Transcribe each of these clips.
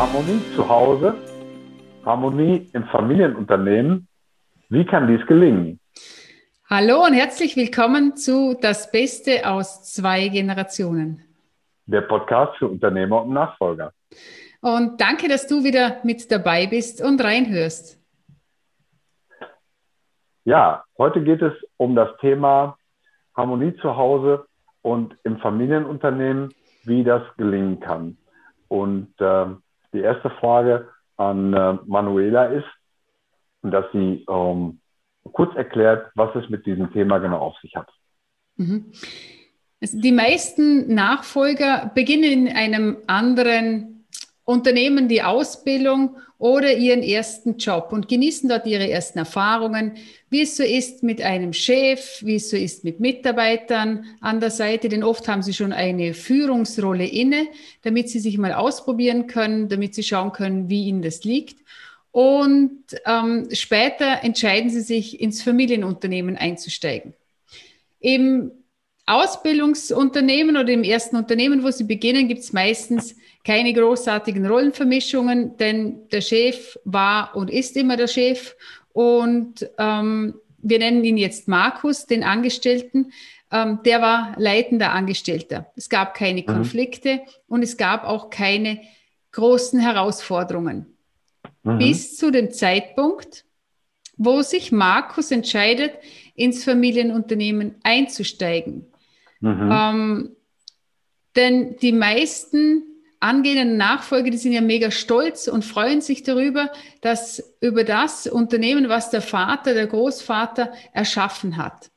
Harmonie zu Hause, Harmonie im Familienunternehmen. Wie kann dies gelingen? Hallo und herzlich willkommen zu Das Beste aus zwei Generationen. Der Podcast für Unternehmer und Nachfolger. Und danke, dass du wieder mit dabei bist und reinhörst. Ja, heute geht es um das Thema Harmonie zu Hause und im Familienunternehmen, wie das gelingen kann. Und äh, die erste Frage an äh, Manuela ist, dass sie ähm, kurz erklärt, was es mit diesem Thema genau auf sich hat. Mhm. Die meisten Nachfolger beginnen in einem anderen Unternehmen die Ausbildung oder ihren ersten Job und genießen dort ihre ersten Erfahrungen, wie es so ist mit einem Chef, wie es so ist mit Mitarbeitern an der Seite, denn oft haben sie schon eine Führungsrolle inne, damit sie sich mal ausprobieren können, damit sie schauen können, wie ihnen das liegt. Und ähm, später entscheiden sie sich, ins Familienunternehmen einzusteigen. Im Ausbildungsunternehmen oder im ersten Unternehmen, wo sie beginnen, gibt es meistens keine großartigen Rollenvermischungen, denn der Chef war und ist immer der Chef. Und ähm, wir nennen ihn jetzt Markus, den Angestellten. Ähm, der war leitender Angestellter. Es gab keine mhm. Konflikte mhm. und es gab auch keine großen Herausforderungen. Mhm. Bis zu dem Zeitpunkt, wo sich Markus entscheidet, ins Familienunternehmen einzusteigen. Mhm. Ähm, denn die meisten angehenden Nachfolger, die sind ja mega stolz und freuen sich darüber, dass über das Unternehmen, was der Vater, der Großvater erschaffen hat.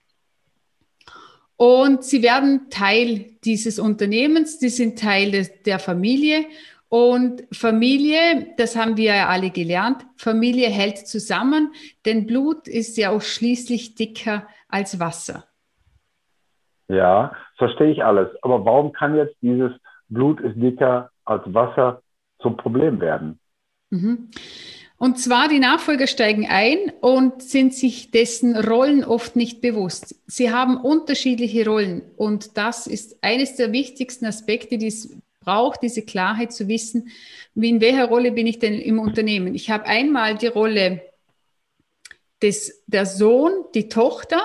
Und sie werden Teil dieses Unternehmens, die sind Teil des, der Familie. Und Familie, das haben wir ja alle gelernt, Familie hält zusammen, denn Blut ist ja auch schließlich dicker als Wasser. Ja, verstehe ich alles. Aber warum kann jetzt dieses Blut ist dicker als Wasser zum Problem werden. Mhm. Und zwar die Nachfolger steigen ein und sind sich dessen Rollen oft nicht bewusst. Sie haben unterschiedliche Rollen und das ist eines der wichtigsten Aspekte, die es braucht, diese Klarheit zu wissen, wie in welcher Rolle bin ich denn im Unternehmen. Ich habe einmal die Rolle des, der Sohn, die Tochter,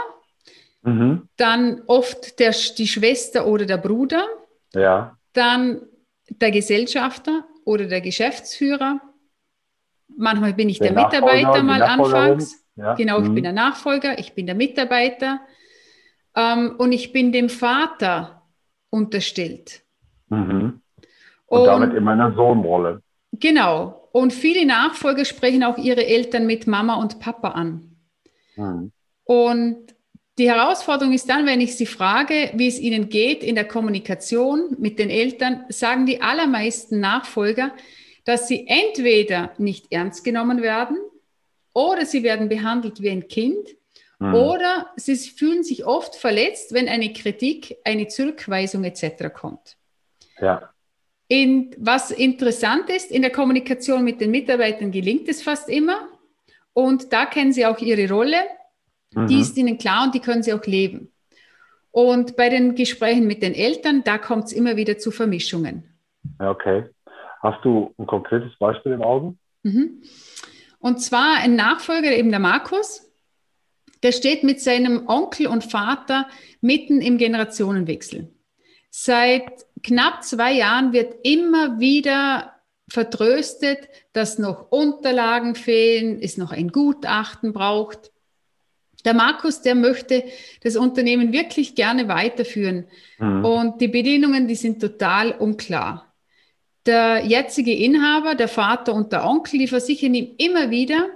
mhm. dann oft der, die Schwester oder der Bruder, ja. dann der Gesellschafter oder der Geschäftsführer. Manchmal bin ich der, der Mitarbeiter mal anfangs. Ja. Genau, ich mhm. bin der Nachfolger, ich bin der Mitarbeiter ähm, und ich bin dem Vater unterstellt. Mhm. Und, und, damit in meiner Sohnrolle. Genau. Und viele Nachfolger sprechen auch ihre Eltern mit Mama und Papa an. Mhm. Und die Herausforderung ist dann, wenn ich Sie frage, wie es Ihnen geht in der Kommunikation mit den Eltern, sagen die allermeisten Nachfolger, dass sie entweder nicht ernst genommen werden oder sie werden behandelt wie ein Kind mhm. oder sie fühlen sich oft verletzt, wenn eine Kritik, eine Zurückweisung etc. kommt. Ja. In, was interessant ist, in der Kommunikation mit den Mitarbeitern gelingt es fast immer und da kennen sie auch ihre Rolle Mhm. Die ist ihnen klar und die können sie auch leben. Und bei den Gesprächen mit den Eltern, da kommt es immer wieder zu Vermischungen. Okay. Hast du ein konkretes Beispiel im Augen? Mhm. Und zwar ein Nachfolger, eben der Markus, der steht mit seinem Onkel und Vater mitten im Generationenwechsel. Seit knapp zwei Jahren wird immer wieder vertröstet, dass noch Unterlagen fehlen, es noch ein Gutachten braucht. Der Markus, der möchte das Unternehmen wirklich gerne weiterführen. Mhm. Und die Bedingungen, die sind total unklar. Der jetzige Inhaber, der Vater und der Onkel, die versichern ihm immer wieder,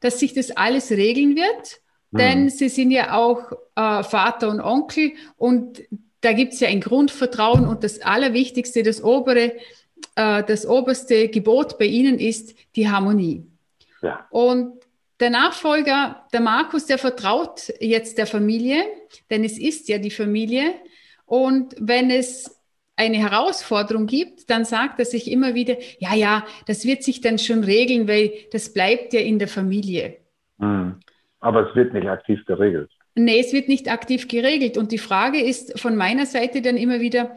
dass sich das alles regeln wird. Mhm. Denn sie sind ja auch äh, Vater und Onkel und da gibt es ja ein Grundvertrauen und das Allerwichtigste, das obere, äh, das oberste Gebot bei ihnen ist die Harmonie. Ja. Und der Nachfolger, der Markus, der vertraut jetzt der Familie, denn es ist ja die Familie. Und wenn es eine Herausforderung gibt, dann sagt er sich immer wieder, ja, ja, das wird sich dann schon regeln, weil das bleibt ja in der Familie. Mhm. Aber es wird nicht aktiv geregelt. Nee, es wird nicht aktiv geregelt. Und die Frage ist von meiner Seite dann immer wieder,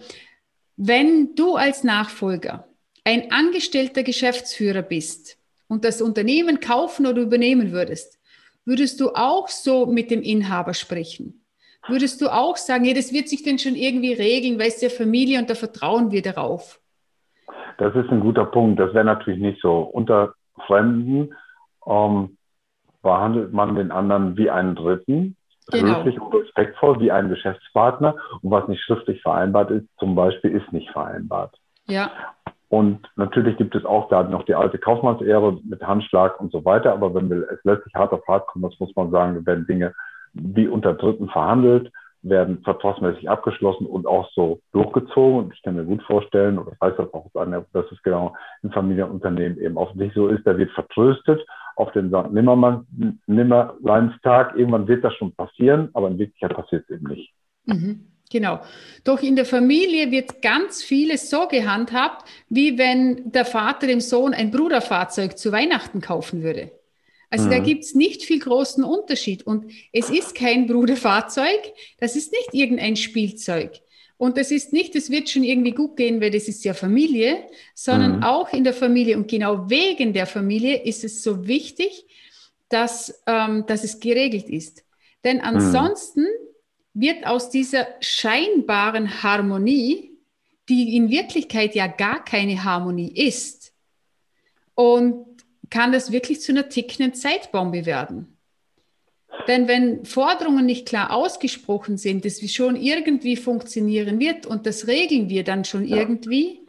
wenn du als Nachfolger ein angestellter Geschäftsführer bist und das Unternehmen kaufen oder übernehmen würdest, würdest du auch so mit dem Inhaber sprechen? Würdest du auch sagen, ja, das wird sich denn schon irgendwie regeln, weil es ja Familie und da vertrauen wir darauf? Das ist ein guter Punkt. Das wäre natürlich nicht so. Unter Fremden ähm, behandelt man den anderen wie einen Dritten, genau. höflich und respektvoll wie einen Geschäftspartner. Und was nicht schriftlich vereinbart ist, zum Beispiel, ist nicht vereinbart. Ja. Und natürlich gibt es auch da noch die alte Kaufmannsehre mit Handschlag und so weiter. Aber wenn wir es letztlich hart auf hart kommen, das muss man sagen, werden Dinge wie unter Dritten verhandelt, werden vertragsmäßig abgeschlossen und auch so durchgezogen. Und ich kann mir gut vorstellen, oder heißt das auch, dass es genau in Familienunternehmen eben offensichtlich so ist, da wird vertröstet auf den St. Nimmerleinstag. Irgendwann wird das schon passieren, aber in Wirklichkeit passiert es eben nicht. Mhm. Genau. Doch in der Familie wird ganz vieles so gehandhabt, wie wenn der Vater dem Sohn ein Bruderfahrzeug zu Weihnachten kaufen würde. Also mhm. da gibt es nicht viel großen Unterschied. Und es ist kein Bruderfahrzeug, das ist nicht irgendein Spielzeug. Und das ist nicht, es wird schon irgendwie gut gehen, weil das ist ja Familie, sondern mhm. auch in der Familie. Und genau wegen der Familie ist es so wichtig, dass, ähm, dass es geregelt ist. Denn mhm. ansonsten mhm. Wird aus dieser scheinbaren Harmonie, die in Wirklichkeit ja gar keine Harmonie ist, und kann das wirklich zu einer tickenden Zeitbombe werden. Denn wenn Forderungen nicht klar ausgesprochen sind, dass es schon irgendwie funktionieren wird und das regeln wir dann schon ja. irgendwie,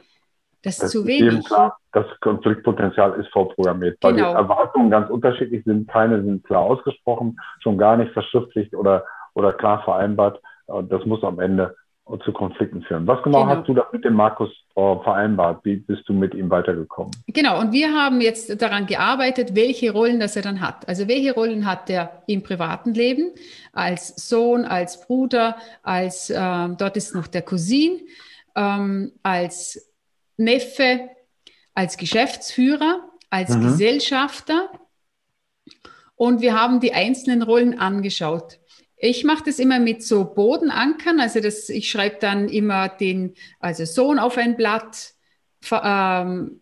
das, das ist zu wenig. Klar, das Konfliktpotenzial ist vorprogrammiert, weil genau. die Erwartungen ganz unterschiedlich sind. Keine sind klar ausgesprochen, schon gar nicht verschriftlicht oder, oder klar vereinbart. Das muss am Ende zu Konflikten führen. Was genau, genau. hast du da mit dem Markus äh, vereinbart? Wie bist du mit ihm weitergekommen? Genau, und wir haben jetzt daran gearbeitet, welche Rollen das er dann hat. Also welche Rollen hat er im privaten Leben als Sohn, als Bruder, als äh, dort ist noch der Cousin, ähm, als Neffe, als Geschäftsführer, als mhm. Gesellschafter. Und wir haben die einzelnen Rollen angeschaut. Ich mache das immer mit so Bodenankern. Also das, ich schreibe dann immer den also Sohn auf ein Blatt, ähm,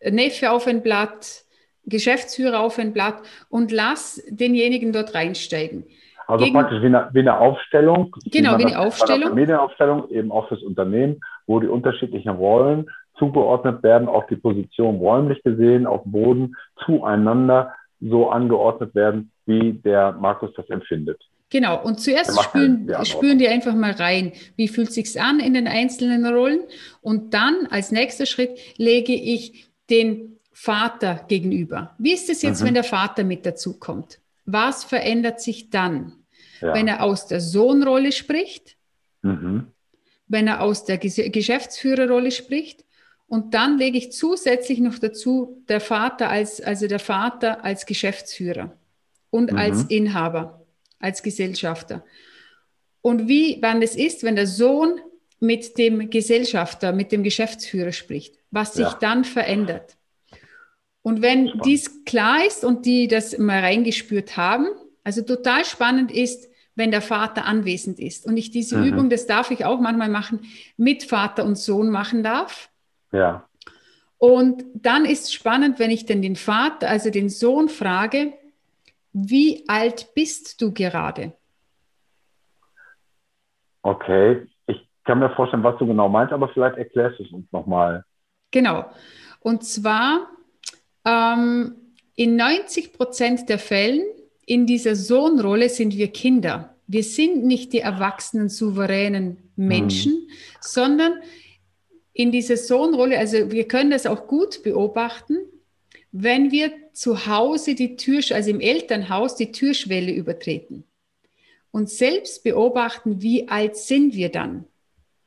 Neffe auf ein Blatt, Geschäftsführer auf ein Blatt und lass denjenigen dort reinsteigen. Also Gegen, praktisch wie eine, wie eine Aufstellung. Genau, wie, wie eine Aufstellung. Medienaufstellung, eben auch fürs Unternehmen, wo die unterschiedlichen Rollen zugeordnet werden, auch die Position räumlich gesehen, auf Boden zueinander so angeordnet werden, wie der Markus das empfindet. Genau, und zuerst spüren, spüren die einfach mal rein, wie fühlt sich's an in den einzelnen Rollen. Und dann als nächster Schritt lege ich den Vater gegenüber. Wie ist es jetzt, mhm. wenn der Vater mit dazukommt? Was verändert sich dann? Ja. Wenn er aus der Sohnrolle spricht, mhm. wenn er aus der Geschäftsführerrolle spricht und dann lege ich zusätzlich noch dazu der Vater als, also der Vater als Geschäftsführer und mhm. als Inhaber als Gesellschafter. Und wie, wann es ist, wenn der Sohn mit dem Gesellschafter, mit dem Geschäftsführer spricht, was sich ja. dann verändert. Und wenn spannend. dies klar ist und die das mal reingespürt haben, also total spannend ist, wenn der Vater anwesend ist und ich diese mhm. Übung, das darf ich auch manchmal machen, mit Vater und Sohn machen darf. Ja. Und dann ist spannend, wenn ich denn den Vater, also den Sohn frage, wie alt bist du gerade? Okay, ich kann mir vorstellen, was du genau meinst, aber vielleicht erklärst du es uns nochmal. Genau. Und zwar ähm, in 90 Prozent der Fällen in dieser Sohnrolle sind wir Kinder. Wir sind nicht die erwachsenen, souveränen Menschen, hm. sondern in dieser Sohnrolle, also wir können das auch gut beobachten, wenn wir zu Hause die Tür, also im Elternhaus, die Türschwelle übertreten und selbst beobachten, wie alt sind wir dann?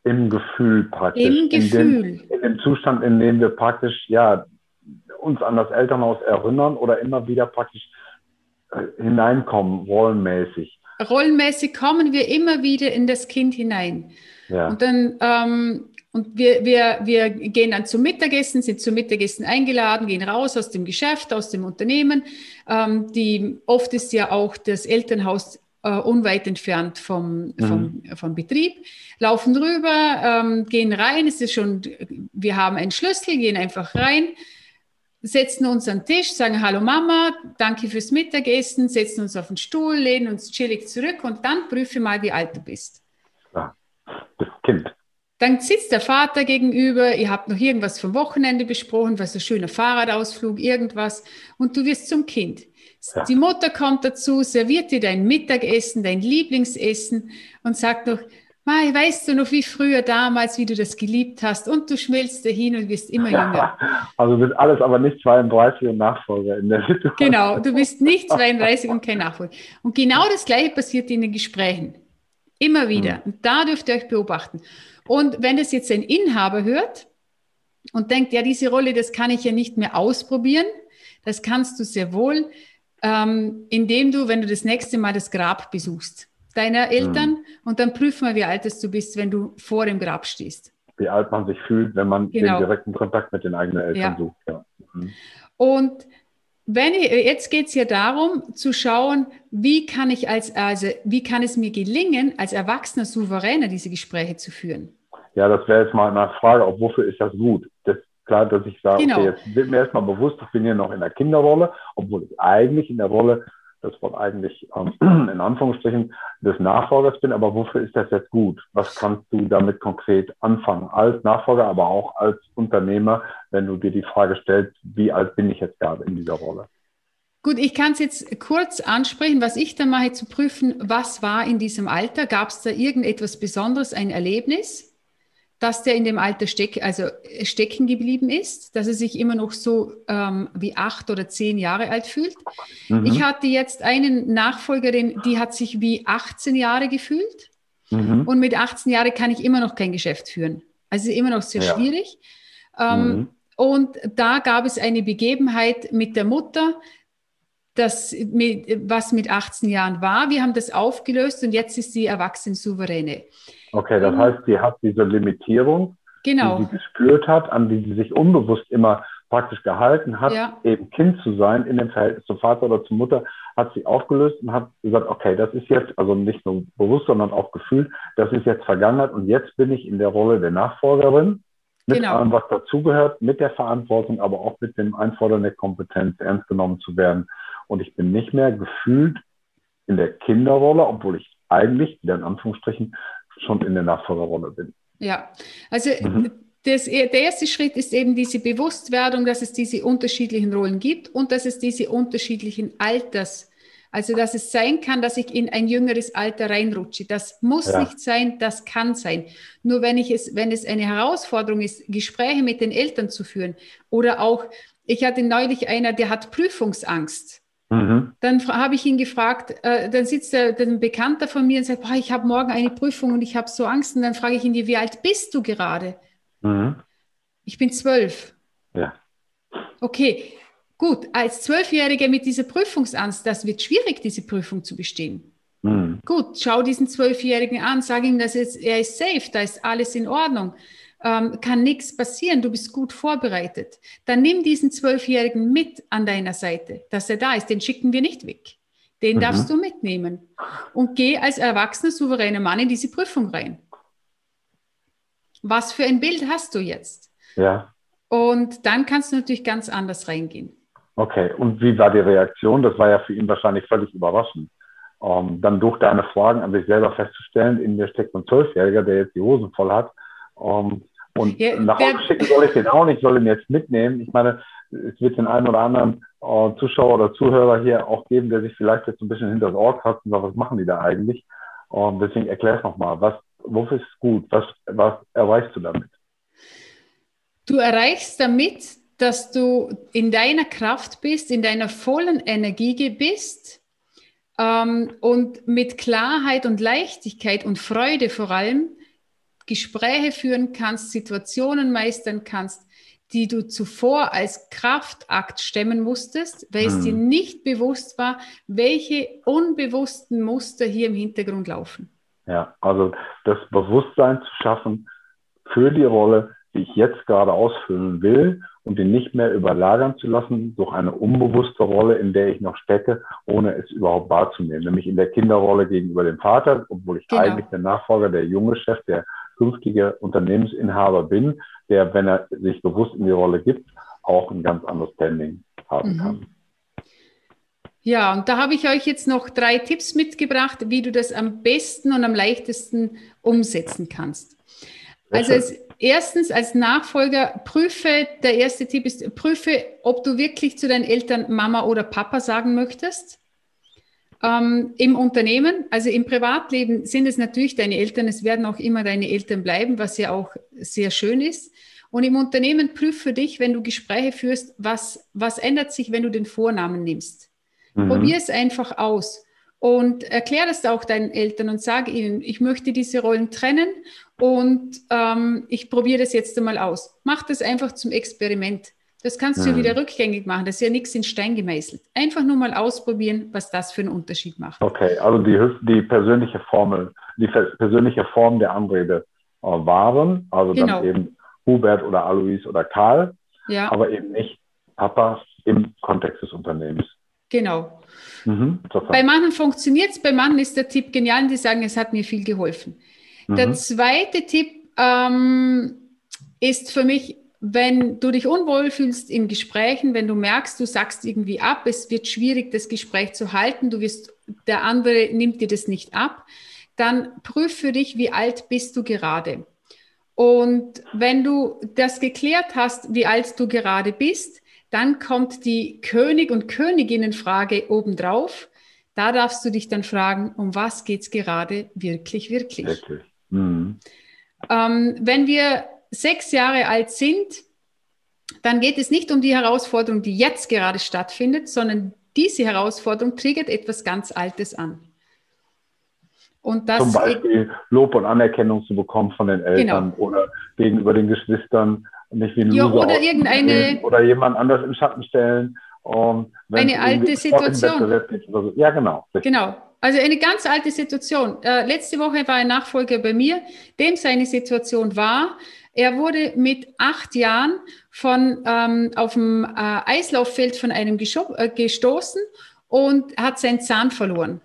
Im Gefühl praktisch. Im Gefühl. In dem, in dem Zustand, in dem wir praktisch, ja, uns an das Elternhaus erinnern oder immer wieder praktisch äh, hineinkommen, rollenmäßig. Rollenmäßig kommen wir immer wieder in das Kind hinein. Ja. Und dann ähm, und wir, wir, wir gehen dann zum Mittagessen, sind zum Mittagessen eingeladen, gehen raus aus dem Geschäft, aus dem Unternehmen. Ähm, die, oft ist ja auch das Elternhaus äh, unweit entfernt vom, vom, mhm. vom Betrieb, laufen rüber, ähm, gehen rein, es ist schon, wir haben einen Schlüssel, gehen einfach rein, setzen uns an den Tisch, sagen Hallo Mama, danke fürs Mittagessen, setzen uns auf den Stuhl, lehnen uns chillig zurück und dann prüfe mal, wie alt du bist. Ja, das Kind. Dann sitzt der Vater gegenüber, ihr habt noch irgendwas vom Wochenende besprochen, was ein schöner Fahrradausflug, irgendwas, und du wirst zum Kind. Ja. Die Mutter kommt dazu, serviert dir dein Mittagessen, dein Lieblingsessen und sagt noch, Mai, weißt du noch, wie früher damals, wie du das geliebt hast und du schmilzt dahin und wirst immer jünger. Also du bist alles aber nicht 32 und Nachfolger in der Situation. Genau, du bist nicht 32 und kein Nachfolger. Und genau das Gleiche passiert in den Gesprächen. Immer wieder. Hm. Und da dürft ihr euch beobachten. Und wenn das jetzt ein Inhaber hört und denkt, ja, diese Rolle, das kann ich ja nicht mehr ausprobieren, das kannst du sehr wohl, ähm, indem du, wenn du das nächste Mal das Grab besuchst, deiner Eltern mhm. und dann prüf mal, wie alt du bist, wenn du vor dem Grab stehst. Wie alt man sich fühlt, wenn man genau. den direkten Kontakt mit den eigenen Eltern ja. sucht. Ja. Mhm. Und wenn ich, jetzt geht es ja darum, zu schauen, wie kann ich als, also wie kann es mir gelingen, als erwachsener Souveräner diese Gespräche zu führen? Ja, das wäre jetzt mal eine Frage, ob wofür ist das gut? Das ist klar, dass ich sage, genau. okay, jetzt wird mir erstmal bewusst, ich bin hier noch in der Kinderrolle, obwohl ich eigentlich in der Rolle, das Wort eigentlich ähm, in Anführungsstrichen, des Nachfolgers bin, aber wofür ist das jetzt gut? Was kannst du damit konkret anfangen? Als Nachfolger, aber auch als Unternehmer, wenn du dir die Frage stellst, wie alt bin ich jetzt gerade in dieser Rolle? Gut, ich kann es jetzt kurz ansprechen, was ich dann mache, zu prüfen, was war in diesem Alter? Gab es da irgendetwas Besonderes, ein Erlebnis? Dass der in dem Alter steck, also stecken geblieben ist, dass er sich immer noch so ähm, wie acht oder zehn Jahre alt fühlt. Mhm. Ich hatte jetzt eine Nachfolgerin, die hat sich wie 18 Jahre gefühlt. Mhm. Und mit 18 Jahren kann ich immer noch kein Geschäft führen. Also immer noch sehr ja. schwierig. Ähm, mhm. Und da gab es eine Begebenheit mit der Mutter, das mit, was mit 18 Jahren war. Wir haben das aufgelöst und jetzt ist sie erwachsen souveräne. Okay, das mhm. heißt, sie hat diese Limitierung, genau. die sie gespürt hat, an die sie sich unbewusst immer praktisch gehalten hat, ja. eben Kind zu sein in dem Verhältnis zum Vater oder zur Mutter, hat sie aufgelöst und hat gesagt, okay, das ist jetzt, also nicht nur bewusst, sondern auch gefühlt, das ist jetzt Vergangenheit und jetzt bin ich in der Rolle der Nachfolgerin, mit genau. allem, was dazugehört, mit der Verantwortung, aber auch mit dem Einfordern der Kompetenz, ernst genommen zu werden. Und ich bin nicht mehr gefühlt in der Kinderrolle, obwohl ich eigentlich, wieder in Anführungsstrichen, schon in der Nachfolgerrolle bin. Ja, also mhm. das, der erste Schritt ist eben diese Bewusstwerdung, dass es diese unterschiedlichen Rollen gibt und dass es diese unterschiedlichen Alters, also dass es sein kann, dass ich in ein jüngeres Alter reinrutsche. Das muss ja. nicht sein, das kann sein. Nur wenn ich es, wenn es eine Herausforderung ist, Gespräche mit den Eltern zu führen oder auch, ich hatte neulich einer, der hat Prüfungsangst. Mhm. Dann habe ich ihn gefragt, äh, dann sitzt der, ein Bekannter von mir und sagt, boah, ich habe morgen eine Prüfung und ich habe so Angst. Und dann frage ich ihn, wie alt bist du gerade? Mhm. Ich bin zwölf. Ja. Okay, gut. Als Zwölfjähriger mit dieser Prüfungsangst, das wird schwierig, diese Prüfung zu bestehen. Mhm. Gut, schau diesen Zwölfjährigen an, sag ihm, dass er ist safe, da ist alles in Ordnung ähm, kann nichts passieren, du bist gut vorbereitet. Dann nimm diesen Zwölfjährigen mit an deiner Seite, dass er da ist. Den schicken wir nicht weg. Den mhm. darfst du mitnehmen. Und geh als erwachsener, souveräner Mann in diese Prüfung rein. Was für ein Bild hast du jetzt? Ja. Und dann kannst du natürlich ganz anders reingehen. Okay, und wie war die Reaktion? Das war ja für ihn wahrscheinlich völlig überraschend. Um, ähm, dann durch deine Fragen an sich selber festzustellen, in mir steckt ein Zwölfjähriger, der jetzt die Hosen voll hat. Um, ähm, und ja, nach Hause schicken soll ich den auch nicht, soll ihn jetzt mitnehmen. Ich meine, es wird den einen oder anderen äh, Zuschauer oder Zuhörer hier auch geben, der sich vielleicht jetzt ein bisschen hinter das Ohr kratzt und sagt, was machen die da eigentlich? Und deswegen erklär es nochmal, was, wofür ist es gut? Was, was erreichst du damit? Du erreichst damit, dass du in deiner Kraft bist, in deiner vollen Energie bist ähm, und mit Klarheit und Leichtigkeit und Freude vor allem Gespräche führen kannst, Situationen meistern kannst, die du zuvor als Kraftakt stemmen musstest, weil es dir hm. nicht bewusst war, welche unbewussten Muster hier im Hintergrund laufen. Ja, also das Bewusstsein zu schaffen für die Rolle, die ich jetzt gerade ausfüllen will und ihn nicht mehr überlagern zu lassen durch eine unbewusste Rolle, in der ich noch stecke, ohne es überhaupt wahrzunehmen. Nämlich in der Kinderrolle gegenüber dem Vater, obwohl ich genau. eigentlich der Nachfolger, der junge Chef, der künftige Unternehmensinhaber bin, der, wenn er sich bewusst in die Rolle gibt, auch ein ganz anderes Standing haben mhm. kann. Ja, und da habe ich euch jetzt noch drei Tipps mitgebracht, wie du das am besten und am leichtesten umsetzen kannst. Also als erstens als Nachfolger prüfe, der erste Tipp ist, prüfe, ob du wirklich zu deinen Eltern Mama oder Papa sagen möchtest. Ähm, Im Unternehmen, also im Privatleben sind es natürlich deine Eltern, es werden auch immer deine Eltern bleiben, was ja auch sehr schön ist. Und im Unternehmen prüfe für dich, wenn du Gespräche führst, was, was ändert sich, wenn du den Vornamen nimmst. Mhm. Probier es einfach aus und erklär das auch deinen Eltern und sage ihnen, ich möchte diese Rollen trennen und ähm, ich probiere das jetzt einmal aus. Mach das einfach zum Experiment. Das kannst du mhm. wieder rückgängig machen. Das ist ja nichts in Stein gemeißelt. Einfach nur mal ausprobieren, was das für einen Unterschied macht. Okay, also die, die persönliche Formel, die persönliche Form der Anrede äh, waren, also genau. dann eben Hubert oder Alois oder Karl, ja. aber eben nicht Papa im Kontext des Unternehmens. Genau. Mhm, bei manchen funktioniert es, bei manchen ist der Tipp genial und die sagen, es hat mir viel geholfen. Mhm. Der zweite Tipp ähm, ist für mich, wenn du dich unwohl fühlst in Gesprächen, wenn du merkst, du sagst irgendwie ab, es wird schwierig, das Gespräch zu halten, du wirst, der andere nimmt dir das nicht ab, dann prüf für dich, wie alt bist du gerade. Und wenn du das geklärt hast, wie alt du gerade bist, dann kommt die König- und Königinnenfrage obendrauf. Da darfst du dich dann fragen, um was geht es gerade wirklich, wirklich? Wirklich. Mhm. Ähm, wenn wir sechs Jahre alt sind, dann geht es nicht um die Herausforderung, die jetzt gerade stattfindet, sondern diese Herausforderung triggert etwas ganz Altes an. Und das Zum Beispiel Lob und Anerkennung zu bekommen von den Eltern genau. oder gegenüber den Geschwistern nicht wie ein ja, Loser oder irgendeine oder jemand anders im Schatten stellen. Um, eine alte Situation. So. Ja, genau. Genau. Also eine ganz alte Situation. Äh, letzte Woche war ein Nachfolger bei mir, dem seine Situation war, er wurde mit acht Jahren von, ähm, auf dem äh, Eislauffeld von einem äh, gestoßen und hat seinen Zahn verloren.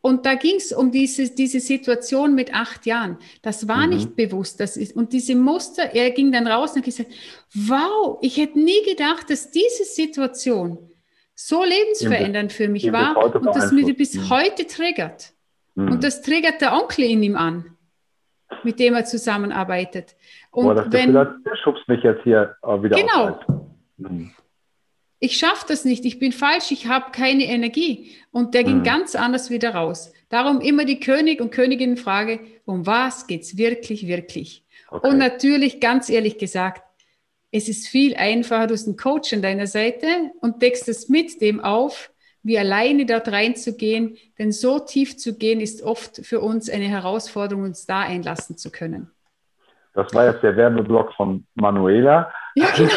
Und da ging es um diese, diese Situation mit acht Jahren. Das war mhm. nicht bewusst. Das ist, und diese Muster, er ging dann raus und hat gesagt, wow, ich hätte nie gedacht, dass diese Situation so lebensverändernd für mich war und das mich bis mhm. heute triggert. Mhm. Und das triggert der Onkel in ihm an, mit dem er zusammenarbeitet. Und Boah, das wenn, Gefühl der schubst mich jetzt hier äh, wieder Genau. Mhm ich schaffe das nicht, ich bin falsch, ich habe keine Energie. Und der ging mhm. ganz anders wieder raus. Darum immer die König und Königin Frage, um was geht es wirklich, wirklich? Okay. Und natürlich, ganz ehrlich gesagt, es ist viel einfacher, du hast einen Coach an deiner Seite und deckst es mit dem auf, wie alleine dort reinzugehen. Denn so tief zu gehen, ist oft für uns eine Herausforderung, uns da einlassen zu können. Das war jetzt der Werbeblock von Manuela. Ja, genau.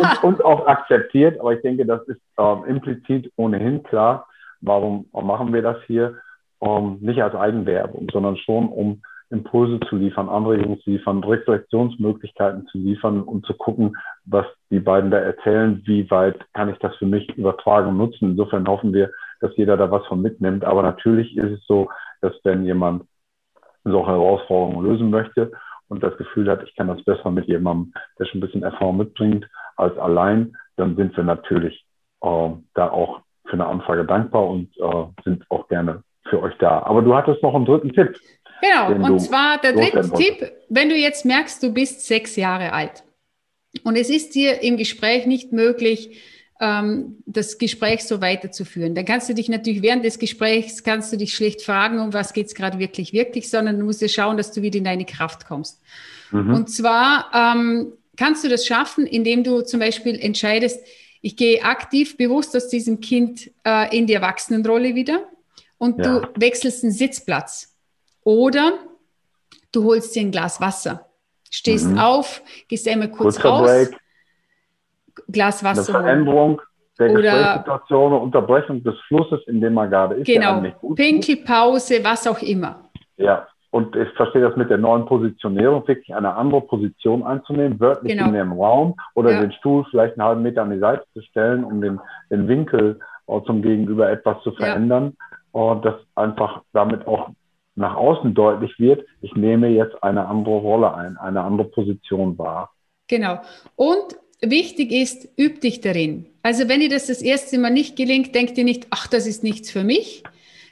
und, und, auch akzeptiert, aber ich denke, das ist ähm, implizit ohnehin klar. Warum machen wir das hier? Ähm, nicht als Eigenwerbung, sondern schon, um Impulse zu liefern, Anregungen zu liefern, Reflexionsmöglichkeiten zu liefern und zu gucken, was die beiden da erzählen, wie weit kann ich das für mich übertragen und nutzen. Insofern hoffen wir, dass jeder da was von mitnimmt. Aber natürlich ist es so, dass wenn jemand solche Herausforderungen lösen möchte und das Gefühl hat, ich kann das besser mit jemandem, der schon ein bisschen Erfahrung mitbringt, als allein, dann sind wir natürlich äh, da auch für eine Anfrage dankbar und äh, sind auch gerne für euch da. Aber du hattest noch einen dritten Tipp. Genau, und zwar der dritte Tipp, wenn du jetzt merkst, du bist sechs Jahre alt und es ist dir im Gespräch nicht möglich, ähm, das Gespräch so weiterzuführen. Dann kannst du dich natürlich während des Gesprächs, kannst du dich schlecht fragen, um was geht es gerade wirklich, wirklich, sondern du musst ja schauen, dass du wieder in deine Kraft kommst. Mhm. Und zwar ähm, kannst du das schaffen, indem du zum Beispiel entscheidest, ich gehe aktiv bewusst aus diesem Kind äh, in die Erwachsenenrolle wieder und ja. du wechselst den Sitzplatz. Oder du holst dir ein Glas Wasser, stehst mhm. auf, gehst einmal kurz Kurzer raus. Break Glas Wasser. Eine Veränderung der Gesprächssituation, Unterbrechung des Flusses, in dem man gerade ist. Genau, Pinkelpause, was auch immer. Ja. und ich verstehe das mit der neuen Positionierung, wirklich eine andere Position einzunehmen, wörtlich genau. in dem Raum oder ja. den Stuhl vielleicht einen halben Meter an die Seite zu stellen, um den, den Winkel uh, zum Gegenüber etwas zu verändern. Ja. Und das einfach damit auch nach außen deutlich wird, ich nehme jetzt eine andere Rolle ein, eine andere Position wahr. Genau. Und wichtig ist, üb dich darin. Also wenn dir das das erste Mal nicht gelingt, denk dir nicht, ach, das ist nichts für mich,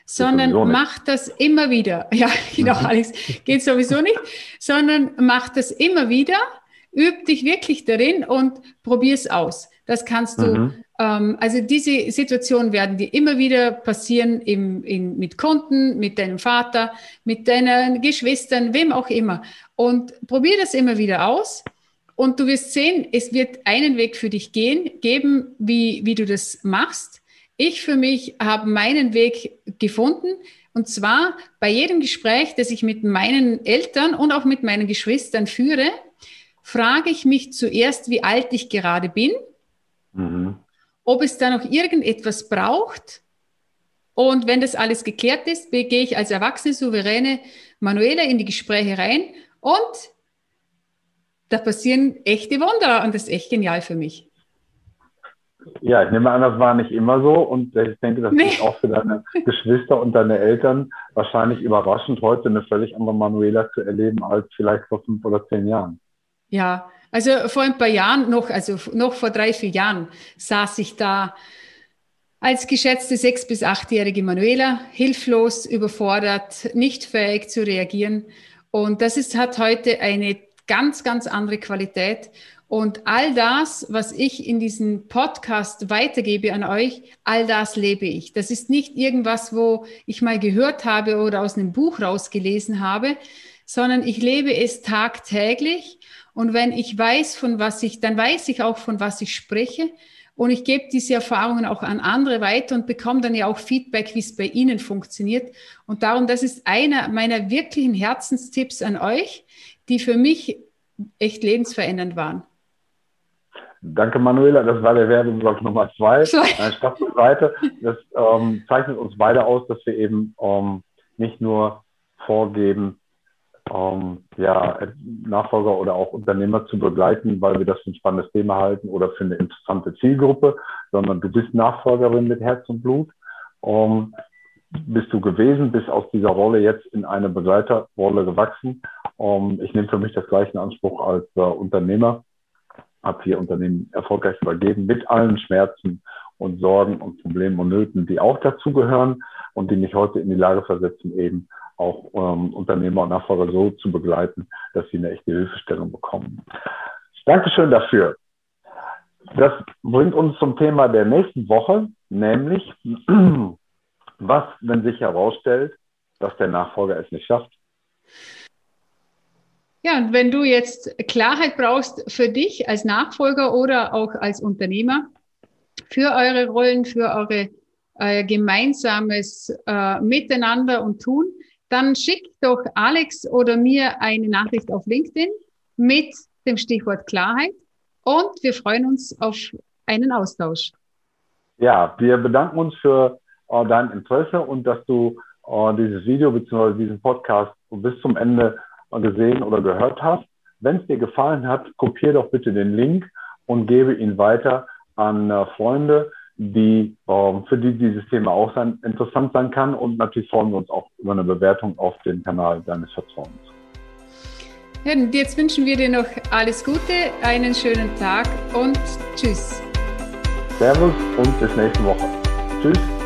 sondern mach das immer wieder. Ja, genau, mhm. Alex, geht sowieso nicht, sondern mach das immer wieder, üb dich wirklich darin und probier es aus. Das kannst du, mhm. ähm, also diese Situationen werden dir immer wieder passieren im, in, mit Kunden, mit deinem Vater, mit deinen Geschwistern, wem auch immer. Und probier das immer wieder aus. Und du wirst sehen, es wird einen Weg für dich gehen, geben, wie, wie du das machst. Ich für mich habe meinen Weg gefunden. Und zwar bei jedem Gespräch, das ich mit meinen Eltern und auch mit meinen Geschwistern führe, frage ich mich zuerst, wie alt ich gerade bin, mhm. ob es da noch irgendetwas braucht. Und wenn das alles geklärt ist, gehe ich als erwachsene, souveräne Manuela in die Gespräche rein und da passieren echte Wunder und das ist echt genial für mich. Ja, ich nehme an, das war nicht immer so und ich denke, das nee. ist auch für deine Geschwister und deine Eltern wahrscheinlich überraschend, heute eine völlig andere Manuela zu erleben als vielleicht vor fünf oder zehn Jahren. Ja, also vor ein paar Jahren noch, also noch vor drei, vier Jahren saß ich da als geschätzte sechs- bis achtjährige Manuela, hilflos, überfordert, nicht fähig zu reagieren. Und das ist, hat heute eine ganz, ganz andere Qualität. Und all das, was ich in diesem Podcast weitergebe an euch, all das lebe ich. Das ist nicht irgendwas, wo ich mal gehört habe oder aus einem Buch rausgelesen habe, sondern ich lebe es tagtäglich. Und wenn ich weiß, von was ich, dann weiß ich auch, von was ich spreche. Und ich gebe diese Erfahrungen auch an andere weiter und bekomme dann ja auch Feedback, wie es bei Ihnen funktioniert. Und darum, das ist einer meiner wirklichen Herzenstipps an euch, die für mich echt lebensverändernd waren. Danke, Manuela. Das war der Werbeblock Nummer zwei. Spaß Seite. Das ähm, zeichnet uns beide aus, dass wir eben ähm, nicht nur vorgeben, ähm, ja, Nachfolger oder auch Unternehmer zu begleiten, weil wir das für ein spannendes Thema halten oder für eine interessante Zielgruppe, sondern du bist Nachfolgerin mit Herz und Blut. Ähm, bist du gewesen, bist aus dieser Rolle jetzt in eine Begleiterrolle gewachsen. Ähm, ich nehme für mich das gleiche in Anspruch als äh, Unternehmer habe vier Unternehmen erfolgreich übergeben mit allen Schmerzen und Sorgen und Problemen und Nöten, die auch dazugehören und die mich heute in die Lage versetzen, eben auch ähm, Unternehmer und Nachfolger so zu begleiten, dass sie eine echte Hilfestellung bekommen. Dankeschön dafür. Das bringt uns zum Thema der nächsten Woche, nämlich was, wenn sich herausstellt, dass der Nachfolger es nicht schafft. Ja, und wenn du jetzt Klarheit brauchst für dich als Nachfolger oder auch als Unternehmer, für eure Rollen, für eure äh, gemeinsames äh, Miteinander und Tun, dann schickt doch Alex oder mir eine Nachricht auf LinkedIn mit dem Stichwort Klarheit und wir freuen uns auf einen Austausch. Ja, wir bedanken uns für äh, dein Interesse und dass du äh, dieses Video bzw. diesen Podcast bis zum Ende gesehen oder gehört hast. Wenn es dir gefallen hat, kopiere doch bitte den Link und gebe ihn weiter an äh, Freunde, die, äh, für die dieses Thema auch sein, interessant sein kann. Und natürlich freuen wir uns auch über eine Bewertung auf den Kanal deines Vertrauens. Ja, und jetzt wünschen wir dir noch alles Gute, einen schönen Tag und tschüss. Servus und bis nächste Woche. Tschüss.